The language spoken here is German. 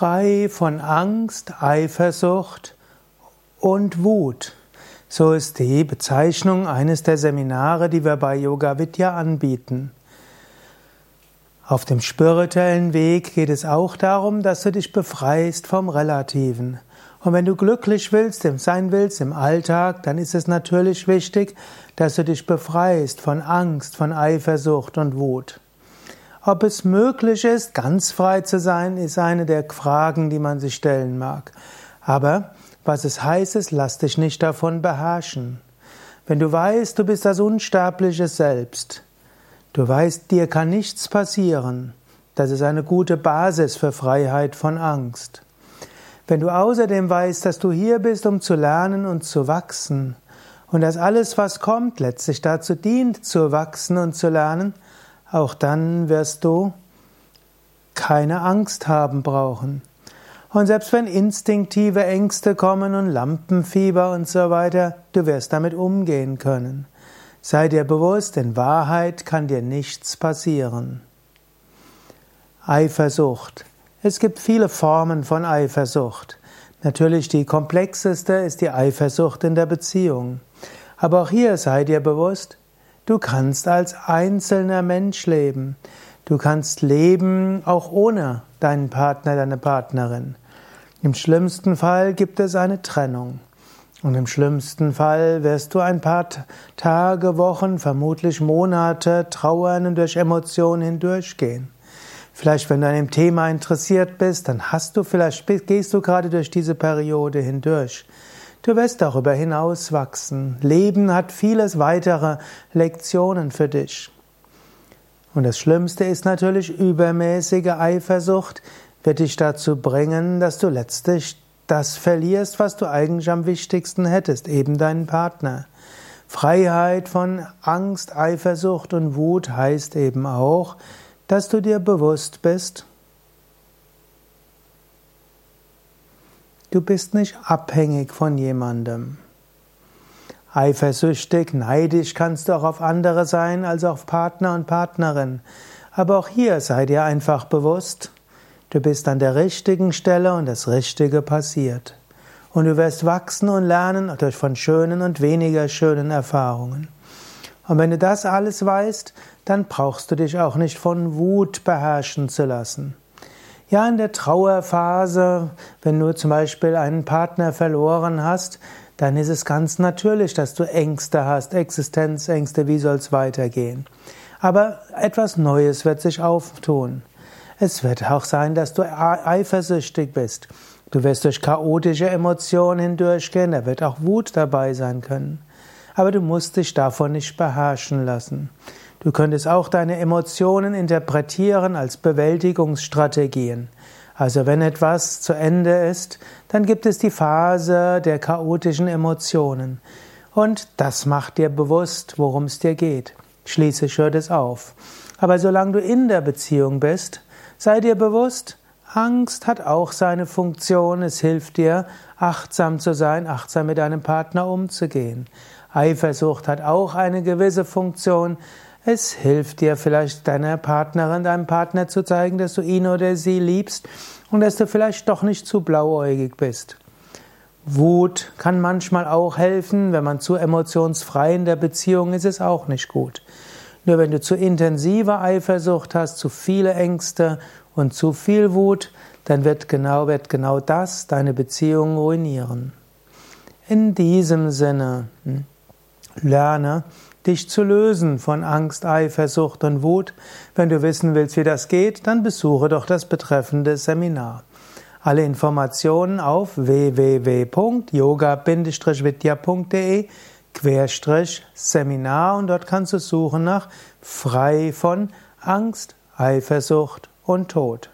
frei von Angst, Eifersucht und Wut. So ist die Bezeichnung eines der Seminare, die wir bei Yoga Vidya anbieten. Auf dem spirituellen Weg geht es auch darum, dass du dich befreist vom Relativen. Und wenn du glücklich willst, sein willst im Alltag, dann ist es natürlich wichtig, dass du dich befreist von Angst, von Eifersucht und Wut. Ob es möglich ist, ganz frei zu sein, ist eine der Fragen, die man sich stellen mag. Aber was es heißt, ist, lass dich nicht davon beherrschen. Wenn du weißt, du bist das unsterbliche Selbst, du weißt, dir kann nichts passieren, das ist eine gute Basis für Freiheit von Angst. Wenn du außerdem weißt, dass du hier bist, um zu lernen und zu wachsen, und dass alles, was kommt, letztlich dazu dient, zu wachsen und zu lernen, auch dann wirst du keine Angst haben brauchen. Und selbst wenn instinktive Ängste kommen und Lampenfieber und so weiter, du wirst damit umgehen können. Sei dir bewusst, in Wahrheit kann dir nichts passieren. Eifersucht. Es gibt viele Formen von Eifersucht. Natürlich die komplexeste ist die Eifersucht in der Beziehung. Aber auch hier sei dir bewusst, Du kannst als einzelner Mensch leben. Du kannst leben auch ohne deinen Partner, deine Partnerin. Im schlimmsten Fall gibt es eine Trennung. Und im schlimmsten Fall wirst du ein paar Tage, Wochen, vermutlich Monate trauern und durch Emotionen hindurchgehen. Vielleicht, wenn du an dem Thema interessiert bist, dann hast du vielleicht, gehst du gerade durch diese Periode hindurch. Du wirst darüber hinaus wachsen. Leben hat vieles weitere Lektionen für dich. Und das Schlimmste ist natürlich, übermäßige Eifersucht wird dich dazu bringen, dass du letztlich das verlierst, was du eigentlich am wichtigsten hättest, eben deinen Partner. Freiheit von Angst, Eifersucht und Wut heißt eben auch, dass du dir bewusst bist, Du bist nicht abhängig von jemandem. Eifersüchtig, neidisch kannst du auch auf andere sein, als auf Partner und Partnerin. Aber auch hier sei dir einfach bewusst, du bist an der richtigen Stelle und das Richtige passiert. Und du wirst wachsen und lernen durch von schönen und weniger schönen Erfahrungen. Und wenn du das alles weißt, dann brauchst du dich auch nicht von Wut beherrschen zu lassen. Ja, in der Trauerphase, wenn du zum Beispiel einen Partner verloren hast, dann ist es ganz natürlich, dass du Ängste hast, Existenzängste, wie soll es weitergehen. Aber etwas Neues wird sich auftun. Es wird auch sein, dass du eifersüchtig bist. Du wirst durch chaotische Emotionen hindurchgehen, da wird auch Wut dabei sein können. Aber du musst dich davon nicht beherrschen lassen. Du könntest auch deine Emotionen interpretieren als Bewältigungsstrategien. Also wenn etwas zu Ende ist, dann gibt es die Phase der chaotischen Emotionen. Und das macht dir bewusst, worum es dir geht. Schließlich hört es auf. Aber solange du in der Beziehung bist, sei dir bewusst, Angst hat auch seine Funktion. Es hilft dir, achtsam zu sein, achtsam mit deinem Partner umzugehen. Eifersucht hat auch eine gewisse Funktion. Es hilft dir vielleicht deiner Partnerin, deinem Partner zu zeigen, dass du ihn oder sie liebst und dass du vielleicht doch nicht zu blauäugig bist. Wut kann manchmal auch helfen, wenn man zu emotionsfrei in der Beziehung ist, ist es auch nicht gut. Nur wenn du zu intensive Eifersucht hast, zu viele Ängste und zu viel Wut, dann wird genau, wird genau das deine Beziehung ruinieren. In diesem Sinne, hm, lerne, dich zu lösen von Angst, Eifersucht und Wut. Wenn du wissen willst, wie das geht, dann besuche doch das betreffende Seminar. Alle Informationen auf www.yoga-vidya.de Querstrich Seminar und dort kannst du suchen nach frei von Angst, Eifersucht und Tod.